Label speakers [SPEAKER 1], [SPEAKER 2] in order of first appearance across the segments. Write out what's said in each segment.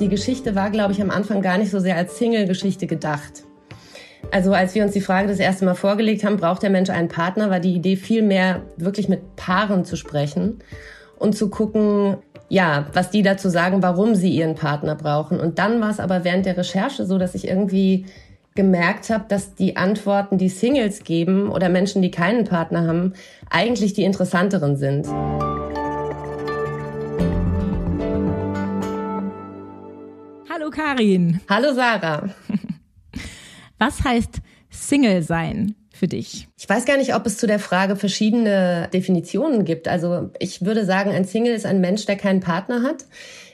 [SPEAKER 1] Die Geschichte war, glaube ich, am Anfang gar nicht so sehr als Single-Geschichte gedacht. Also als wir uns die Frage das erste Mal vorgelegt haben, braucht der Mensch einen Partner, war die Idee viel mehr wirklich mit Paaren zu sprechen und zu gucken, ja, was die dazu sagen, warum sie ihren Partner brauchen. Und dann war es aber während der Recherche so, dass ich irgendwie gemerkt habe, dass die Antworten, die Singles geben oder Menschen, die keinen Partner haben, eigentlich die interessanteren sind.
[SPEAKER 2] Karin.
[SPEAKER 1] Hallo Sarah.
[SPEAKER 2] Was heißt Single sein für dich?
[SPEAKER 1] Ich weiß gar nicht, ob es zu der Frage verschiedene Definitionen gibt. Also ich würde sagen, ein Single ist ein Mensch, der keinen Partner hat,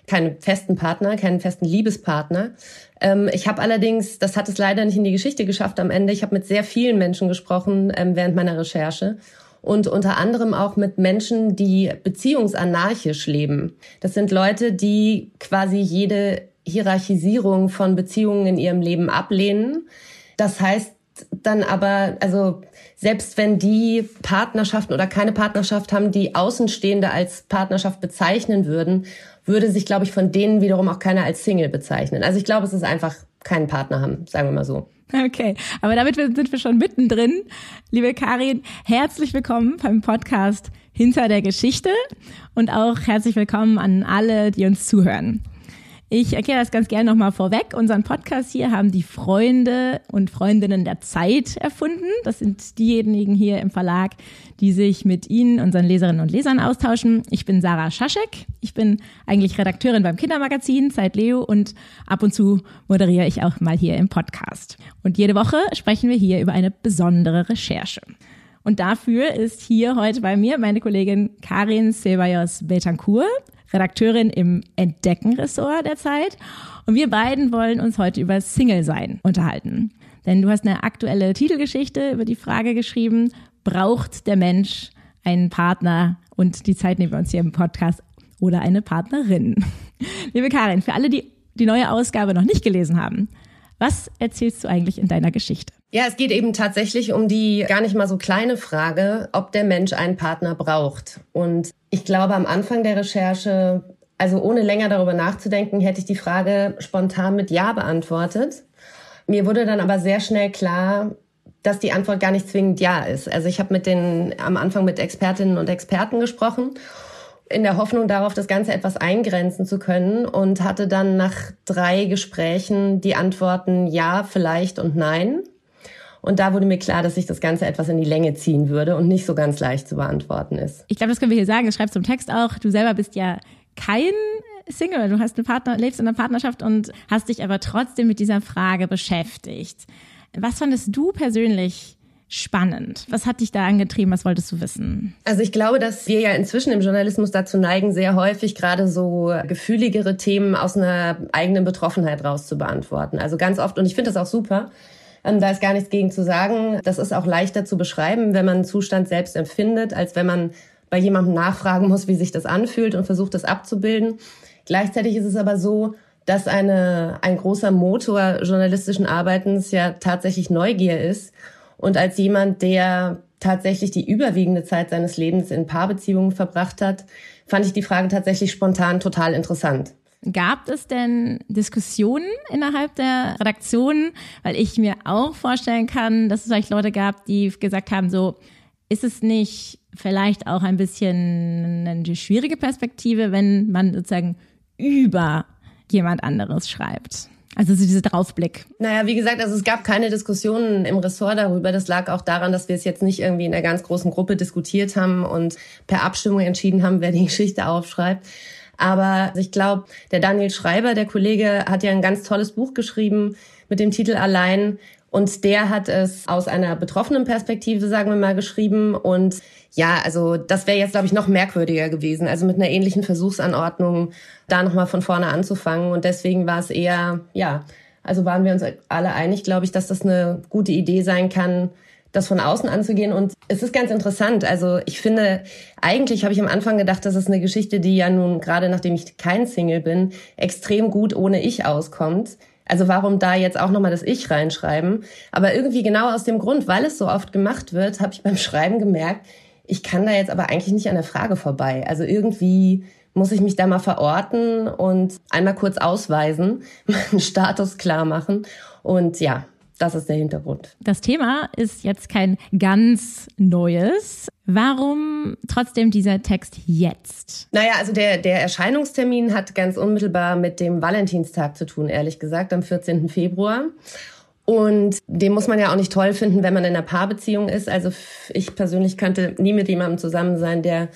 [SPEAKER 1] keinen festen Partner, keinen festen Liebespartner. Ähm, ich habe allerdings, das hat es leider nicht in die Geschichte geschafft am Ende, ich habe mit sehr vielen Menschen gesprochen ähm, während meiner Recherche und unter anderem auch mit Menschen, die beziehungsanarchisch leben. Das sind Leute, die quasi jede Hierarchisierung von Beziehungen in ihrem Leben ablehnen. Das heißt dann aber, also selbst wenn die Partnerschaften oder keine Partnerschaft haben, die Außenstehende als Partnerschaft bezeichnen würden, würde sich, glaube ich, von denen wiederum auch keiner als Single bezeichnen. Also ich glaube, es ist einfach keinen Partner haben, sagen wir mal so.
[SPEAKER 2] Okay, aber damit sind wir schon mittendrin. Liebe Karin, herzlich willkommen beim Podcast Hinter der Geschichte und auch herzlich willkommen an alle, die uns zuhören. Ich erkläre das ganz gerne nochmal vorweg. Unseren Podcast hier haben die Freunde und Freundinnen der Zeit erfunden. Das sind diejenigen hier im Verlag, die sich mit Ihnen, unseren Leserinnen und Lesern austauschen. Ich bin Sarah Schaschek. Ich bin eigentlich Redakteurin beim Kindermagazin Zeit Leo und ab und zu moderiere ich auch mal hier im Podcast. Und jede Woche sprechen wir hier über eine besondere Recherche. Und dafür ist hier heute bei mir meine Kollegin Karin Ceballos Betancourt. Redakteurin im Entdecken-Ressort der Zeit. Und wir beiden wollen uns heute über Single-Sein unterhalten. Denn du hast eine aktuelle Titelgeschichte über die Frage geschrieben, braucht der Mensch einen Partner? Und die Zeit nehmen wir uns hier im Podcast oder eine Partnerin. Liebe Karin, für alle, die die neue Ausgabe noch nicht gelesen haben, was erzählst du eigentlich in deiner Geschichte?
[SPEAKER 1] Ja, es geht eben tatsächlich um die gar nicht mal so kleine Frage, ob der Mensch einen Partner braucht. Und ich glaube, am Anfang der Recherche, also ohne länger darüber nachzudenken, hätte ich die Frage spontan mit Ja beantwortet. Mir wurde dann aber sehr schnell klar, dass die Antwort gar nicht zwingend Ja ist. Also ich habe mit den am Anfang mit Expertinnen und Experten gesprochen in der Hoffnung darauf, das Ganze etwas eingrenzen zu können und hatte dann nach drei Gesprächen die Antworten Ja, vielleicht und Nein. Und da wurde mir klar, dass sich das Ganze etwas in die Länge ziehen würde und nicht so ganz leicht zu beantworten ist.
[SPEAKER 2] Ich glaube, das können wir hier sagen. Das schreibst du im Text auch. Du selber bist ja kein Single. Du hast eine Partner, lebst in einer Partnerschaft und hast dich aber trotzdem mit dieser Frage beschäftigt. Was fandest du persönlich spannend? Was hat dich da angetrieben? Was wolltest du wissen?
[SPEAKER 1] Also ich glaube, dass wir ja inzwischen im Journalismus dazu neigen, sehr häufig gerade so gefühligere Themen aus einer eigenen Betroffenheit raus zu beantworten. Also ganz oft, und ich finde das auch super, da ist gar nichts gegen zu sagen. Das ist auch leichter zu beschreiben, wenn man einen Zustand selbst empfindet, als wenn man bei jemandem nachfragen muss, wie sich das anfühlt und versucht, das abzubilden. Gleichzeitig ist es aber so, dass eine, ein großer Motor journalistischen Arbeitens ja tatsächlich Neugier ist. Und als jemand, der tatsächlich die überwiegende Zeit seines Lebens in Paarbeziehungen verbracht hat, fand ich die Frage tatsächlich spontan total interessant.
[SPEAKER 2] Gab es denn Diskussionen innerhalb der Redaktion? Weil ich mir auch vorstellen kann, dass es vielleicht Leute gab, die gesagt haben, so, ist es nicht vielleicht auch ein bisschen eine schwierige Perspektive, wenn man sozusagen über jemand anderes schreibt? Also so dieser Draufblick.
[SPEAKER 1] Naja, wie gesagt, also es gab keine Diskussionen im Ressort darüber. Das lag auch daran, dass wir es jetzt nicht irgendwie in einer ganz großen Gruppe diskutiert haben und per Abstimmung entschieden haben, wer die Geschichte aufschreibt. Aber ich glaube, der Daniel Schreiber, der Kollege, hat ja ein ganz tolles Buch geschrieben mit dem Titel Allein. Und der hat es aus einer betroffenen Perspektive, sagen wir mal, geschrieben. Und ja, also das wäre jetzt, glaube ich, noch merkwürdiger gewesen. Also mit einer ähnlichen Versuchsanordnung da nochmal von vorne anzufangen. Und deswegen war es eher, ja, also waren wir uns alle einig, glaube ich, dass das eine gute Idee sein kann, das von außen anzugehen. Und es ist ganz interessant. Also ich finde, eigentlich habe ich am Anfang gedacht, das ist eine Geschichte, die ja nun, gerade nachdem ich kein Single bin, extrem gut ohne Ich auskommt. Also warum da jetzt auch nochmal das Ich reinschreiben? Aber irgendwie genau aus dem Grund, weil es so oft gemacht wird, habe ich beim Schreiben gemerkt, ich kann da jetzt aber eigentlich nicht an der Frage vorbei. Also irgendwie muss ich mich da mal verorten und einmal kurz ausweisen, meinen Status klar machen. Und ja, das ist der Hintergrund.
[SPEAKER 2] Das Thema ist jetzt kein ganz neues. Warum trotzdem dieser Text jetzt?
[SPEAKER 1] Naja, also der, der Erscheinungstermin hat ganz unmittelbar mit dem Valentinstag zu tun, ehrlich gesagt, am 14. Februar. Und den muss man ja auch nicht toll finden, wenn man in einer Paarbeziehung ist. Also ich persönlich könnte nie mit jemandem zusammen sein, der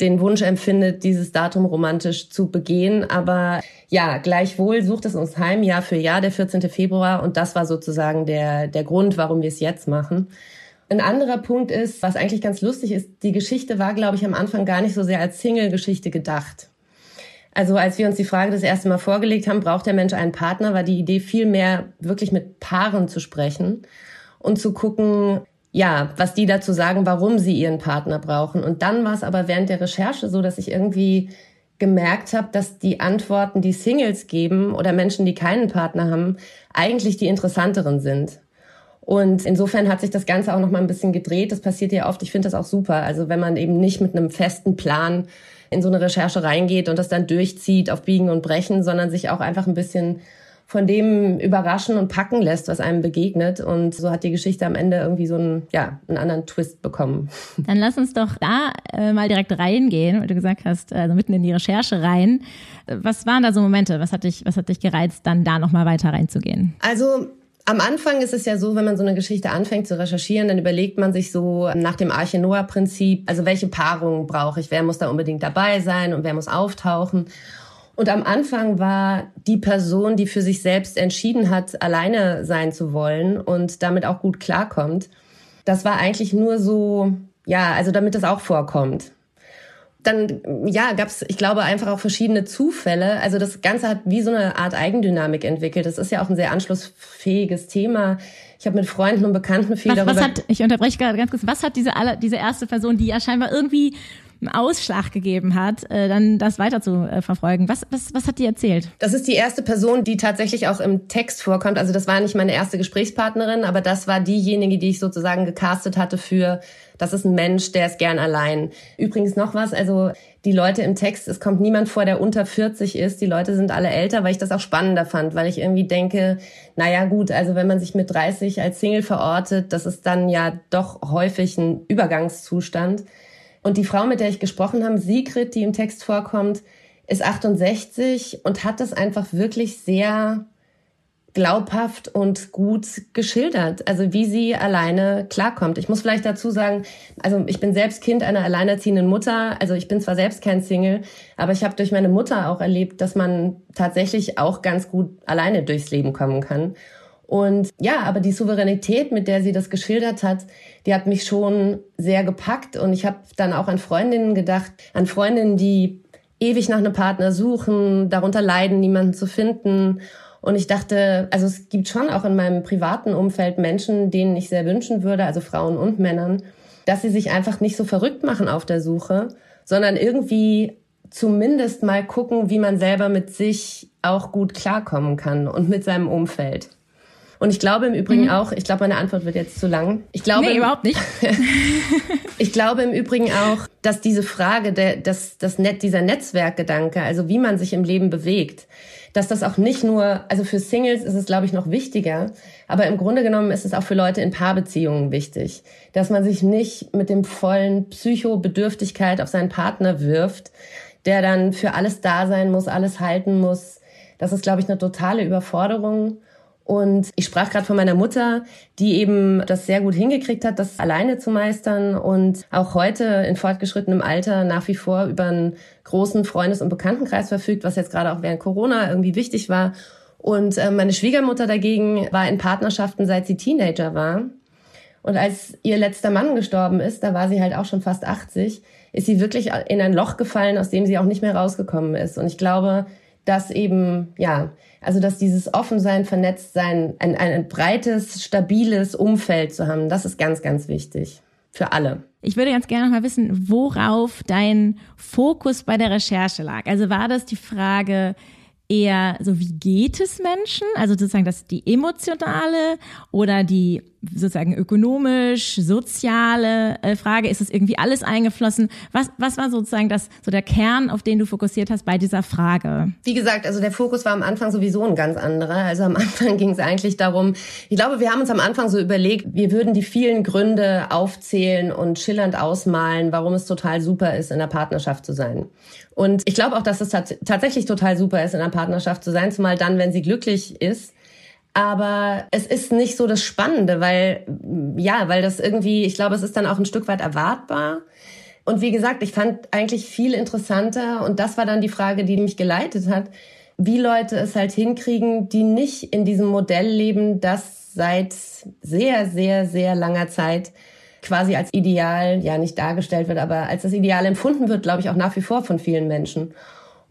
[SPEAKER 1] den Wunsch empfindet, dieses Datum romantisch zu begehen. Aber ja, gleichwohl sucht es uns heim, Jahr für Jahr, der 14. Februar. Und das war sozusagen der, der Grund, warum wir es jetzt machen. Ein anderer Punkt ist, was eigentlich ganz lustig ist, die Geschichte war, glaube ich, am Anfang gar nicht so sehr als Single-Geschichte gedacht. Also als wir uns die Frage das erste Mal vorgelegt haben, braucht der Mensch einen Partner, war die Idee viel mehr wirklich mit Paaren zu sprechen und zu gucken, ja, was die dazu sagen, warum sie ihren Partner brauchen. Und dann war es aber während der Recherche so, dass ich irgendwie gemerkt habe, dass die Antworten, die Singles geben oder Menschen, die keinen Partner haben, eigentlich die interessanteren sind. Und insofern hat sich das Ganze auch noch mal ein bisschen gedreht. Das passiert ja oft. Ich finde das auch super. Also wenn man eben nicht mit einem festen Plan in so eine Recherche reingeht und das dann durchzieht auf Biegen und Brechen, sondern sich auch einfach ein bisschen von dem überraschen und packen lässt, was einem begegnet. Und so hat die Geschichte am Ende irgendwie so einen, ja, einen anderen Twist bekommen.
[SPEAKER 2] Dann lass uns doch da äh, mal direkt reingehen, weil du gesagt hast, also mitten in die Recherche rein. Was waren da so Momente? Was hat dich, was hat dich gereizt, dann da nochmal weiter reinzugehen?
[SPEAKER 1] Also am Anfang ist es ja so, wenn man so eine Geschichte anfängt zu recherchieren, dann überlegt man sich so nach dem Arche Noah Prinzip, also welche Paarung brauche ich, wer muss da unbedingt dabei sein und wer muss auftauchen. Und am Anfang war die Person, die für sich selbst entschieden hat, alleine sein zu wollen und damit auch gut klarkommt. Das war eigentlich nur so, ja, also damit das auch vorkommt. Dann, ja, gab es, ich glaube, einfach auch verschiedene Zufälle. Also das Ganze hat wie so eine Art Eigendynamik entwickelt. Das ist ja auch ein sehr anschlussfähiges Thema. Ich habe mit Freunden und Bekannten viel
[SPEAKER 2] was,
[SPEAKER 1] darüber...
[SPEAKER 2] Was hat, ich unterbreche gerade ganz kurz, was hat diese, alle, diese erste Person, die ja scheinbar irgendwie einen Ausschlag gegeben hat, äh, dann das weiter zu äh, verfolgen. Was, was, was hat die erzählt?
[SPEAKER 1] Das ist die erste Person, die tatsächlich auch im Text vorkommt. Also das war nicht meine erste Gesprächspartnerin, aber das war diejenige, die ich sozusagen gecastet hatte für, das ist ein Mensch, der ist gern allein. Übrigens noch was, also die Leute im Text, es kommt niemand vor, der unter 40 ist. Die Leute sind alle älter, weil ich das auch spannender fand, weil ich irgendwie denke, naja gut, also wenn man sich mit 30 als Single verortet, das ist dann ja doch häufig ein Übergangszustand. Und die Frau, mit der ich gesprochen habe, Sigrid, die im Text vorkommt, ist 68 und hat das einfach wirklich sehr glaubhaft und gut geschildert, also wie sie alleine klarkommt. Ich muss vielleicht dazu sagen, also ich bin selbst Kind einer alleinerziehenden Mutter, also ich bin zwar selbst kein Single, aber ich habe durch meine Mutter auch erlebt, dass man tatsächlich auch ganz gut alleine durchs Leben kommen kann. Und ja, aber die Souveränität, mit der sie das geschildert hat, die hat mich schon sehr gepackt. Und ich habe dann auch an Freundinnen gedacht, an Freundinnen, die ewig nach einem Partner suchen, darunter leiden, niemanden zu finden. Und ich dachte, also es gibt schon auch in meinem privaten Umfeld Menschen, denen ich sehr wünschen würde, also Frauen und Männern, dass sie sich einfach nicht so verrückt machen auf der Suche, sondern irgendwie zumindest mal gucken, wie man selber mit sich auch gut klarkommen kann und mit seinem Umfeld. Und ich glaube im Übrigen mhm. auch, ich glaube, meine Antwort wird jetzt zu lang. Ich glaube,
[SPEAKER 2] nee, überhaupt nicht.
[SPEAKER 1] ich glaube im Übrigen auch, dass diese Frage, der, dass das Net, dieser Netzwerkgedanke, also wie man sich im Leben bewegt, dass das auch nicht nur, also für Singles ist es, glaube ich, noch wichtiger, aber im Grunde genommen ist es auch für Leute in Paarbeziehungen wichtig, dass man sich nicht mit dem vollen Psychobedürftigkeit auf seinen Partner wirft, der dann für alles da sein muss, alles halten muss. Das ist, glaube ich, eine totale Überforderung. Und ich sprach gerade von meiner Mutter, die eben das sehr gut hingekriegt hat, das alleine zu meistern und auch heute in fortgeschrittenem Alter nach wie vor über einen großen Freundes- und Bekanntenkreis verfügt, was jetzt gerade auch während Corona irgendwie wichtig war. Und äh, meine Schwiegermutter dagegen war in Partnerschaften, seit sie Teenager war. Und als ihr letzter Mann gestorben ist, da war sie halt auch schon fast 80, ist sie wirklich in ein Loch gefallen, aus dem sie auch nicht mehr rausgekommen ist. Und ich glaube, dass eben, ja, also dass dieses Offensein, Vernetztsein, ein, ein breites, stabiles Umfeld zu haben, das ist ganz, ganz wichtig für alle.
[SPEAKER 2] Ich würde ganz gerne mal wissen, worauf dein Fokus bei der Recherche lag. Also war das die Frage eher so, wie geht es Menschen? Also sozusagen das die emotionale oder die sozusagen ökonomisch, soziale äh, Frage? Ist es irgendwie alles eingeflossen? Was, was war sozusagen das, so der Kern, auf den du fokussiert hast bei dieser Frage?
[SPEAKER 1] Wie gesagt, also der Fokus war am Anfang sowieso ein ganz anderer. Also am Anfang ging es eigentlich darum, ich glaube, wir haben uns am Anfang so überlegt, wir würden die vielen Gründe aufzählen und schillernd ausmalen, warum es total super ist, in einer Partnerschaft zu sein. Und ich glaube auch, dass es tatsächlich total super ist, in einer Partnerschaft zu sein, zumal dann, wenn sie glücklich ist aber es ist nicht so das Spannende, weil, ja, weil das irgendwie, ich glaube, es ist dann auch ein Stück weit erwartbar. Und wie gesagt, ich fand eigentlich viel interessanter und das war dann die Frage, die mich geleitet hat, wie Leute es halt hinkriegen, die nicht in diesem Modell leben, das seit sehr, sehr, sehr langer Zeit quasi als Ideal, ja nicht dargestellt wird, aber als das Ideal empfunden wird, glaube ich, auch nach wie vor von vielen Menschen.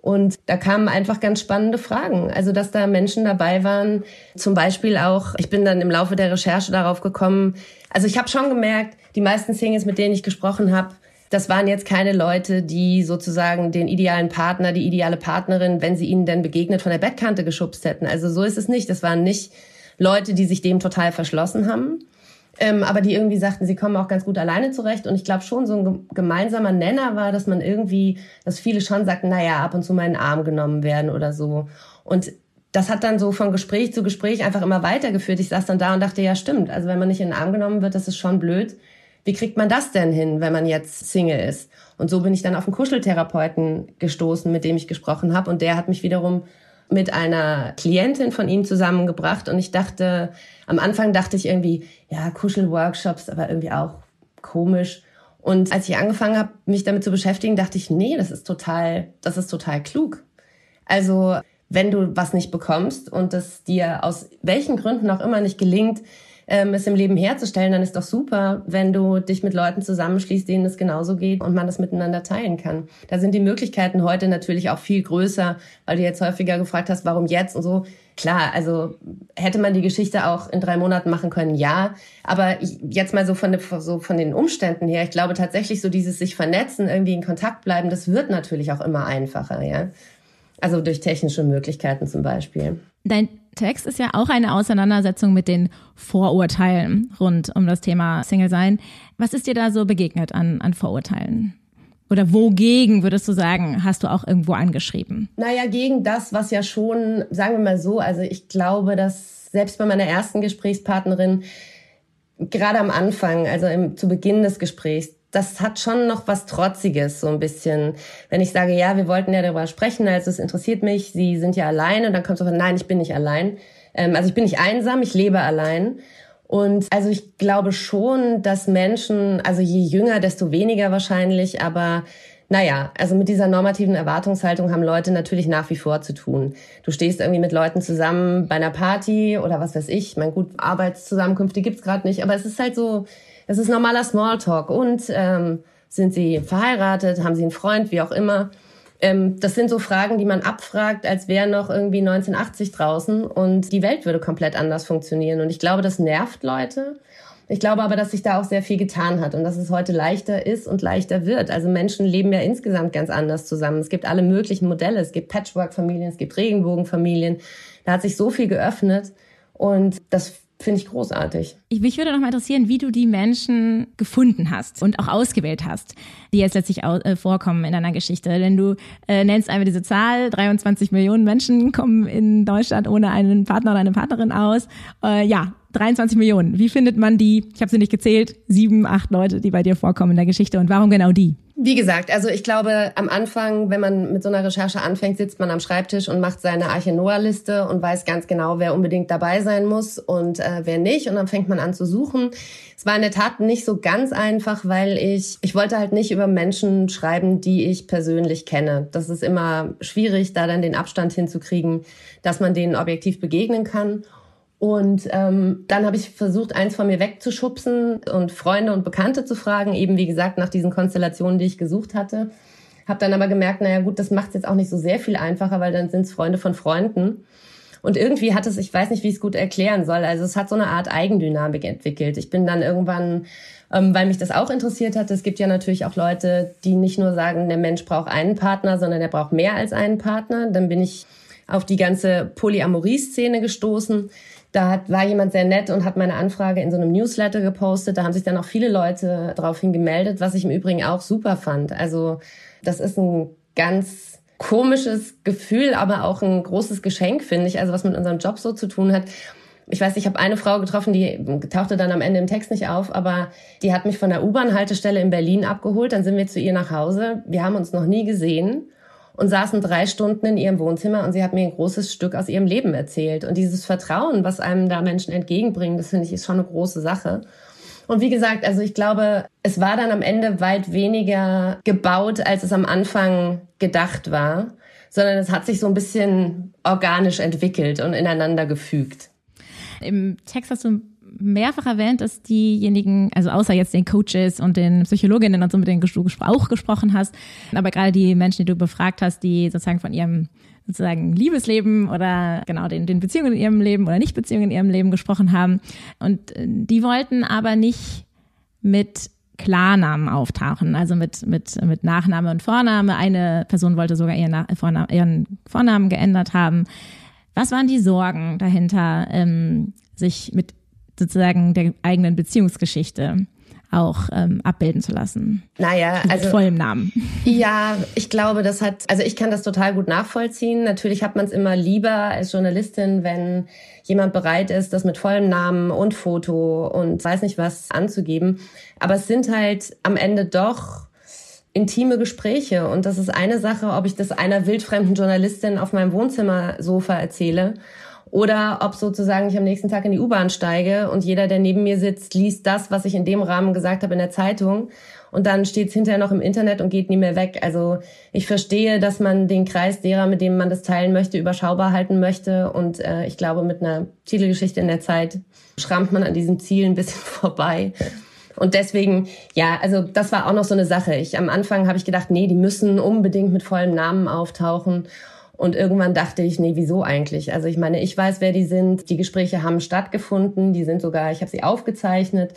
[SPEAKER 1] Und da kamen einfach ganz spannende Fragen. Also, dass da Menschen dabei waren, zum Beispiel auch, ich bin dann im Laufe der Recherche darauf gekommen, also ich habe schon gemerkt, die meisten Singles, mit denen ich gesprochen habe, das waren jetzt keine Leute, die sozusagen den idealen Partner, die ideale Partnerin, wenn sie ihnen denn begegnet, von der Bettkante geschubst hätten. Also so ist es nicht. Das waren nicht Leute, die sich dem total verschlossen haben, ähm, aber die irgendwie sagten, sie kommen auch ganz gut alleine zurecht. Und ich glaube schon, so ein gemeinsamer Nenner war, dass man irgendwie, dass viele schon sagten, naja, ab und zu mal in den Arm genommen werden oder so. Und das hat dann so von Gespräch zu Gespräch einfach immer weitergeführt. Ich saß dann da und dachte, ja, stimmt. Also wenn man nicht in den Arm genommen wird, das ist schon blöd. Wie kriegt man das denn hin, wenn man jetzt Single ist? Und so bin ich dann auf einen Kuscheltherapeuten gestoßen, mit dem ich gesprochen habe. Und der hat mich wiederum mit einer Klientin von ihm zusammengebracht und ich dachte, am Anfang dachte ich irgendwie, ja, Kuschelworkshops, aber irgendwie auch komisch. Und als ich angefangen habe, mich damit zu beschäftigen, dachte ich, nee, das ist total, das ist total klug. Also, wenn du was nicht bekommst und das dir aus welchen Gründen auch immer nicht gelingt, ähm, es im Leben herzustellen, dann ist doch super, wenn du dich mit Leuten zusammenschließt, denen es genauso geht und man das miteinander teilen kann. Da sind die Möglichkeiten heute natürlich auch viel größer, weil du jetzt häufiger gefragt hast, warum jetzt und so. Klar, also hätte man die Geschichte auch in drei Monaten machen können, ja. Aber jetzt mal so von, so von den Umständen her, ich glaube tatsächlich so dieses sich vernetzen, irgendwie in Kontakt bleiben, das wird natürlich auch immer einfacher, ja. Also durch technische Möglichkeiten zum Beispiel.
[SPEAKER 2] Dein Text ist ja auch eine Auseinandersetzung mit den Vorurteilen rund um das Thema Single sein. Was ist dir da so begegnet an, an Vorurteilen? Oder wogegen würdest du sagen, hast du auch irgendwo angeschrieben?
[SPEAKER 1] Naja, gegen das, was ja schon, sagen wir mal so, also ich glaube, dass selbst bei meiner ersten Gesprächspartnerin, gerade am Anfang, also im, zu Beginn des Gesprächs, das hat schon noch was Trotziges, so ein bisschen. Wenn ich sage, ja, wir wollten ja darüber sprechen, also es interessiert mich, Sie sind ja allein und dann kommt so, nein, ich bin nicht allein. Ähm, also ich bin nicht einsam, ich lebe allein. Und also ich glaube schon, dass Menschen, also je jünger, desto weniger wahrscheinlich, aber naja, also mit dieser normativen Erwartungshaltung haben Leute natürlich nach wie vor zu tun. Du stehst irgendwie mit Leuten zusammen bei einer Party oder was weiß ich. Mein gut, Arbeitszusammenkünfte gibt's gerade nicht, aber es ist halt so, es ist normaler Smalltalk. Und ähm, sind sie verheiratet? Haben sie einen Freund? Wie auch immer. Ähm, das sind so Fragen, die man abfragt, als wäre noch irgendwie 1980 draußen und die Welt würde komplett anders funktionieren. Und ich glaube, das nervt Leute. Ich glaube aber, dass sich da auch sehr viel getan hat und dass es heute leichter ist und leichter wird. Also Menschen leben ja insgesamt ganz anders zusammen. Es gibt alle möglichen Modelle. Es gibt Patchwork-Familien, es gibt Regenbogen-Familien. Da hat sich so viel geöffnet und das Finde ich großartig.
[SPEAKER 2] Ich, mich würde noch mal interessieren, wie du die Menschen gefunden hast und auch ausgewählt hast, die jetzt letztlich äh, vorkommen in deiner Geschichte. Denn du äh, nennst einmal diese Zahl, 23 Millionen Menschen kommen in Deutschland ohne einen Partner oder eine Partnerin aus. Äh, ja, 23 Millionen. Wie findet man die, ich habe sie nicht gezählt, sieben, acht Leute, die bei dir vorkommen in der Geschichte und warum genau die?
[SPEAKER 1] Wie gesagt, also ich glaube, am Anfang, wenn man mit so einer Recherche anfängt, sitzt man am Schreibtisch und macht seine Arche Noah-Liste und weiß ganz genau, wer unbedingt dabei sein muss und äh, wer nicht. Und dann fängt man an zu suchen. Es war in der Tat nicht so ganz einfach, weil ich, ich wollte halt nicht über Menschen schreiben, die ich persönlich kenne. Das ist immer schwierig, da dann den Abstand hinzukriegen, dass man denen objektiv begegnen kann. Und ähm, dann habe ich versucht, eins von mir wegzuschubsen und Freunde und Bekannte zu fragen, eben wie gesagt nach diesen Konstellationen, die ich gesucht hatte. Habe dann aber gemerkt, naja gut, das macht es jetzt auch nicht so sehr viel einfacher, weil dann sind es Freunde von Freunden. Und irgendwie hat es, ich weiß nicht, wie ich es gut erklären soll, also es hat so eine Art Eigendynamik entwickelt. Ich bin dann irgendwann, ähm, weil mich das auch interessiert hat, es gibt ja natürlich auch Leute, die nicht nur sagen, der Mensch braucht einen Partner, sondern der braucht mehr als einen Partner. Dann bin ich auf die ganze Polyamorie-Szene gestoßen Da hat, war jemand sehr nett und hat meine Anfrage in so einem Newsletter gepostet. Da haben sich dann auch viele Leute daraufhin gemeldet, was ich im Übrigen auch super fand. Also das ist ein ganz komisches Gefühl, aber auch ein großes Geschenk, finde ich, also was mit unserem Job so zu tun hat. Ich weiß, ich habe eine Frau getroffen, die tauchte dann am Ende im Text nicht auf, aber die hat mich von der U-Bahn-Haltestelle in Berlin abgeholt. Dann sind wir zu ihr nach Hause. Wir haben uns noch nie gesehen und saßen drei Stunden in ihrem Wohnzimmer und sie hat mir ein großes Stück aus ihrem Leben erzählt. Und dieses Vertrauen, was einem da Menschen entgegenbringen, das finde ich ist schon eine große Sache. Und wie gesagt, also ich glaube, es war dann am Ende weit weniger gebaut, als es am Anfang gedacht war, sondern es hat sich so ein bisschen organisch entwickelt und ineinander gefügt.
[SPEAKER 2] Im Text hast du mehrfach erwähnt, dass diejenigen, also außer jetzt den Coaches und den Psychologinnen und so, mit denen du auch gesprochen hast, aber gerade die Menschen, die du befragt hast, die sozusagen von ihrem sozusagen Liebesleben oder genau den, den Beziehungen in ihrem Leben oder Nicht-Beziehungen in ihrem Leben gesprochen haben. Und äh, die wollten aber nicht mit Klarnamen auftauchen, also mit, mit, mit Nachname und Vorname. Eine Person wollte sogar ihren, Vornamen, ihren Vornamen geändert haben. Was waren die Sorgen dahinter, ähm, sich mit sozusagen der eigenen Beziehungsgeschichte auch ähm, abbilden zu lassen.
[SPEAKER 1] Naja, also
[SPEAKER 2] mit vollem Namen.
[SPEAKER 1] Ja, ich glaube, das hat, also ich kann das total gut nachvollziehen. Natürlich hat man es immer lieber als Journalistin, wenn jemand bereit ist, das mit vollem Namen und Foto und weiß nicht was anzugeben. Aber es sind halt am Ende doch intime Gespräche und das ist eine Sache, ob ich das einer wildfremden Journalistin auf meinem Wohnzimmersofa erzähle oder ob sozusagen ich am nächsten Tag in die U-Bahn steige und jeder, der neben mir sitzt, liest das, was ich in dem Rahmen gesagt habe in der Zeitung und dann steht es hinterher noch im Internet und geht nie mehr weg. Also ich verstehe, dass man den Kreis derer, mit dem man das teilen möchte, überschaubar halten möchte und äh, ich glaube, mit einer Titelgeschichte in der Zeit schrammt man an diesem Ziel ein bisschen vorbei. Und deswegen, ja, also das war auch noch so eine Sache. Ich am Anfang habe ich gedacht, nee, die müssen unbedingt mit vollem Namen auftauchen. Und irgendwann dachte ich, nee, wieso eigentlich? Also ich meine, ich weiß, wer die sind. Die Gespräche haben stattgefunden. Die sind sogar, ich habe sie aufgezeichnet.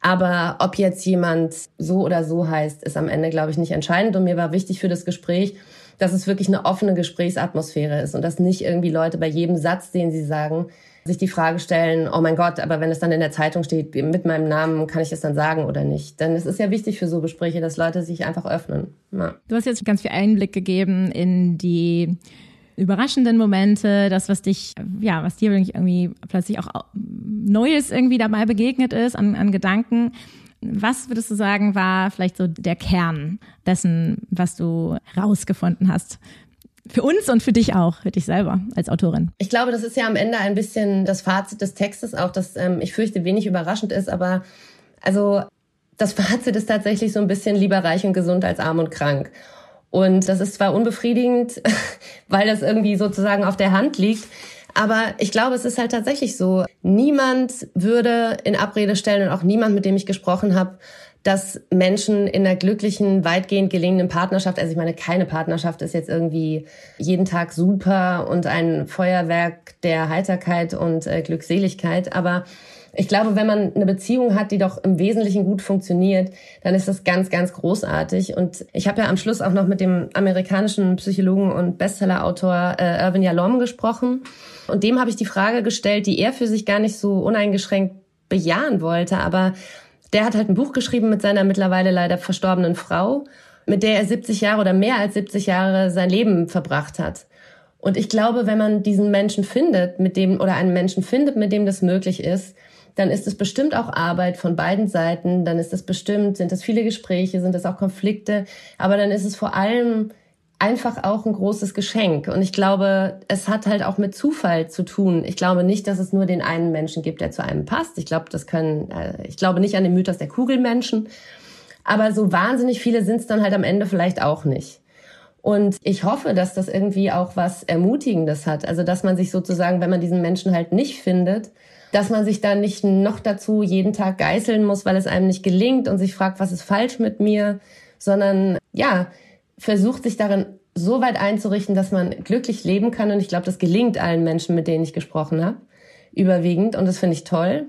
[SPEAKER 1] Aber ob jetzt jemand so oder so heißt, ist am Ende, glaube ich, nicht entscheidend. Und mir war wichtig für das Gespräch, dass es wirklich eine offene Gesprächsatmosphäre ist und dass nicht irgendwie Leute bei jedem Satz, den sie sagen, sich die Frage stellen, oh mein Gott, aber wenn es dann in der Zeitung steht, mit meinem Namen, kann ich es dann sagen oder nicht? Denn es ist ja wichtig für so Gespräche, dass Leute sich einfach öffnen. Ja.
[SPEAKER 2] Du hast jetzt ganz viel Einblick gegeben in die überraschenden Momente, das, was dich, ja, was dir irgendwie plötzlich auch Neues irgendwie dabei begegnet ist an, an Gedanken. Was würdest du sagen, war vielleicht so der Kern dessen, was du rausgefunden hast für uns und für dich auch, für dich selber als Autorin.
[SPEAKER 1] Ich glaube, das ist ja am Ende ein bisschen das Fazit des Textes auch, das ähm, ich fürchte wenig überraschend ist, aber also das Fazit ist tatsächlich so ein bisschen lieber reich und gesund als arm und krank. Und das ist zwar unbefriedigend, weil das irgendwie sozusagen auf der Hand liegt, aber ich glaube, es ist halt tatsächlich so. Niemand würde in Abrede stellen und auch niemand, mit dem ich gesprochen habe, dass Menschen in einer glücklichen, weitgehend gelingenden Partnerschaft, also ich meine, keine Partnerschaft ist jetzt irgendwie jeden Tag super und ein Feuerwerk der Heiterkeit und äh, Glückseligkeit, aber ich glaube, wenn man eine Beziehung hat, die doch im Wesentlichen gut funktioniert, dann ist das ganz, ganz großartig. Und ich habe ja am Schluss auch noch mit dem amerikanischen Psychologen und Bestsellerautor äh, Irvin Yalom gesprochen. Und dem habe ich die Frage gestellt, die er für sich gar nicht so uneingeschränkt bejahen wollte, aber der hat halt ein Buch geschrieben mit seiner mittlerweile leider verstorbenen Frau, mit der er 70 Jahre oder mehr als 70 Jahre sein Leben verbracht hat. Und ich glaube, wenn man diesen Menschen findet, mit dem, oder einen Menschen findet, mit dem das möglich ist, dann ist es bestimmt auch Arbeit von beiden Seiten, dann ist es bestimmt, sind es viele Gespräche, sind es auch Konflikte, aber dann ist es vor allem einfach auch ein großes Geschenk. Und ich glaube, es hat halt auch mit Zufall zu tun. Ich glaube nicht, dass es nur den einen Menschen gibt, der zu einem passt. Ich glaube, das können, äh, ich glaube nicht an den Mythos der Kugelmenschen. Aber so wahnsinnig viele sind es dann halt am Ende vielleicht auch nicht. Und ich hoffe, dass das irgendwie auch was Ermutigendes hat. Also, dass man sich sozusagen, wenn man diesen Menschen halt nicht findet, dass man sich dann nicht noch dazu jeden Tag geißeln muss, weil es einem nicht gelingt und sich fragt, was ist falsch mit mir, sondern ja, versucht sich darin so weit einzurichten, dass man glücklich leben kann. Und ich glaube, das gelingt allen Menschen, mit denen ich gesprochen habe. überwiegend und das finde ich toll.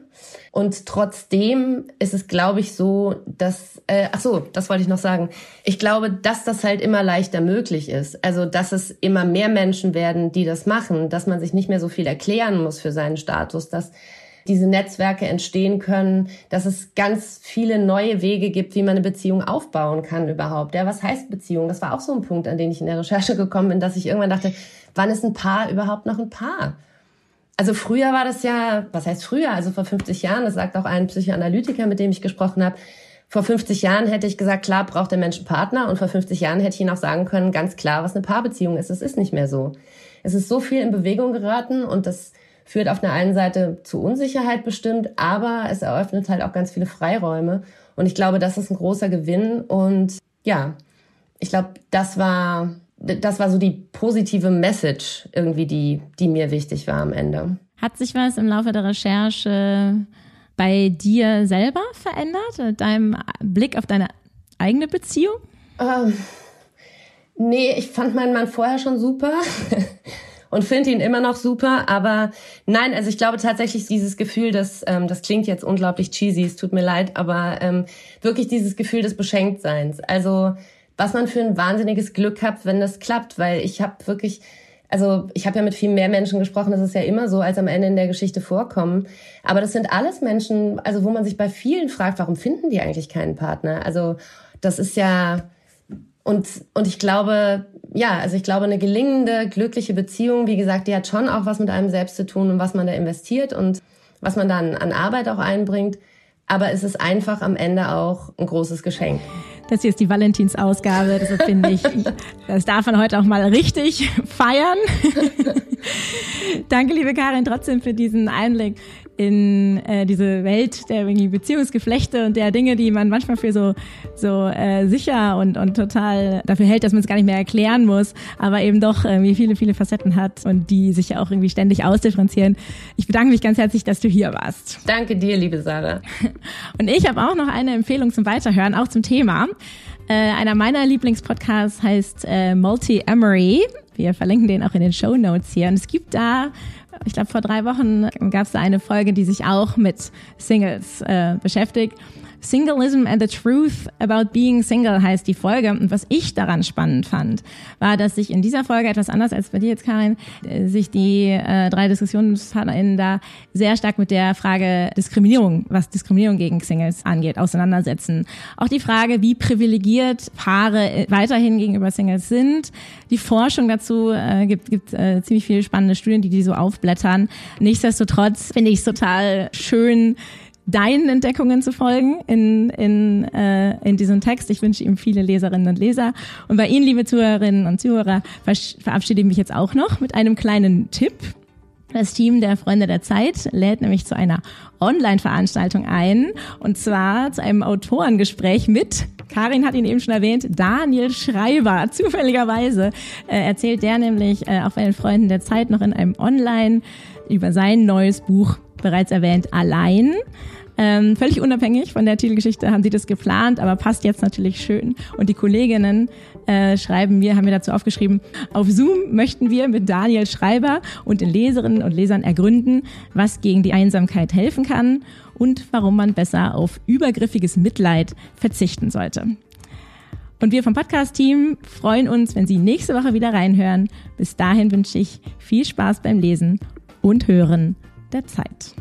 [SPEAKER 1] Und trotzdem ist es, glaube ich, so, dass, äh, ach so, das wollte ich noch sagen. Ich glaube, dass das halt immer leichter möglich ist. Also, dass es immer mehr Menschen werden, die das machen, dass man sich nicht mehr so viel erklären muss für seinen Status, dass diese Netzwerke entstehen können, dass es ganz viele neue Wege gibt, wie man eine Beziehung aufbauen kann überhaupt. Ja, was heißt Beziehung? Das war auch so ein Punkt, an den ich in der Recherche gekommen bin, dass ich irgendwann dachte, wann ist ein Paar überhaupt noch ein Paar? Also früher war das ja, was heißt früher? Also vor 50 Jahren, das sagt auch ein Psychoanalytiker, mit dem ich gesprochen habe. Vor 50 Jahren hätte ich gesagt, klar braucht der Mensch einen Partner und vor 50 Jahren hätte ich ihn auch sagen können, ganz klar, was eine Paarbeziehung ist. Es ist nicht mehr so. Es ist so viel in Bewegung geraten und das führt auf der einen Seite zu Unsicherheit bestimmt, aber es eröffnet halt auch ganz viele Freiräume. Und ich glaube, das ist ein großer Gewinn. Und ja, ich glaube, das war das war so die positive Message irgendwie, die, die mir wichtig war am Ende.
[SPEAKER 2] Hat sich was im Laufe der Recherche bei dir selber verändert, deinem Blick auf deine eigene Beziehung?
[SPEAKER 1] Ähm, nee, ich fand meinen Mann vorher schon super und finde ihn immer noch super. Aber nein, also ich glaube tatsächlich dieses Gefühl, dass ähm, das klingt jetzt unglaublich cheesy, es tut mir leid, aber ähm, wirklich dieses Gefühl des Beschenktseins. Also was man für ein wahnsinniges Glück hat, wenn das klappt, weil ich habe wirklich also ich habe ja mit viel mehr Menschen gesprochen, das ist ja immer so, als am Ende in der Geschichte vorkommen. Aber das sind alles Menschen, also wo man sich bei vielen fragt, warum finden die eigentlich keinen Partner? Also das ist ja und und ich glaube, ja, also ich glaube, eine gelingende, glückliche Beziehung, wie gesagt, die hat schon auch was mit einem selbst zu tun und was man da investiert und was man dann an Arbeit auch einbringt. Aber es ist einfach am Ende auch ein großes Geschenk.
[SPEAKER 2] Das hier ist die Valentinsausgabe, deshalb finde ich, das darf man heute auch mal richtig feiern. Danke, liebe Karin, trotzdem für diesen Einblick in äh, diese Welt der irgendwie Beziehungsgeflechte und der Dinge, die man manchmal für so, so äh, sicher und, und total dafür hält, dass man es gar nicht mehr erklären muss, aber eben doch irgendwie viele, viele Facetten hat und die sich ja auch irgendwie ständig ausdifferenzieren. Ich bedanke mich ganz herzlich, dass du hier warst.
[SPEAKER 1] Danke dir, liebe Sarah.
[SPEAKER 2] Und ich habe auch noch eine Empfehlung zum Weiterhören, auch zum Thema. Äh, einer meiner Lieblingspodcasts heißt äh, Multi-Emery. Wir verlinken den auch in den Show Notes hier. Und es gibt da ich glaube, vor drei Wochen gab es da eine Folge, die sich auch mit Singles äh, beschäftigt. Singleism and the Truth About Being Single heißt die Folge. Und was ich daran spannend fand, war, dass sich in dieser Folge etwas anders als bei dir jetzt, Karin, äh, sich die äh, drei DiskussionspartnerInnen da sehr stark mit der Frage Diskriminierung, was Diskriminierung gegen Singles angeht, auseinandersetzen. Auch die Frage, wie privilegiert Paare äh, weiterhin gegenüber Singles sind. Die Forschung dazu äh, gibt, gibt äh, ziemlich viele spannende Studien, die die so aufblättern. Nichtsdestotrotz finde ich es total schön, deinen Entdeckungen zu folgen in, in, äh, in diesem Text. Ich wünsche ihm viele Leserinnen und Leser. Und bei Ihnen, liebe Zuhörerinnen und Zuhörer, verabschiede ich mich jetzt auch noch mit einem kleinen Tipp. Das Team der Freunde der Zeit lädt nämlich zu einer Online-Veranstaltung ein und zwar zu einem Autorengespräch mit, Karin hat ihn eben schon erwähnt, Daniel Schreiber. Zufälligerweise äh, erzählt der nämlich äh, auch bei den Freunden der Zeit noch in einem Online über sein neues Buch bereits erwähnt, Allein. Ähm, völlig unabhängig von der Titelgeschichte haben sie das geplant, aber passt jetzt natürlich schön. Und die Kolleginnen äh, schreiben mir, haben wir dazu aufgeschrieben, auf Zoom möchten wir mit Daniel Schreiber und den Leserinnen und Lesern ergründen, was gegen die Einsamkeit helfen kann und warum man besser auf übergriffiges Mitleid verzichten sollte. Und wir vom Podcast-Team freuen uns, wenn Sie nächste Woche wieder reinhören. Bis dahin wünsche ich viel Spaß beim Lesen und Hören der Zeit.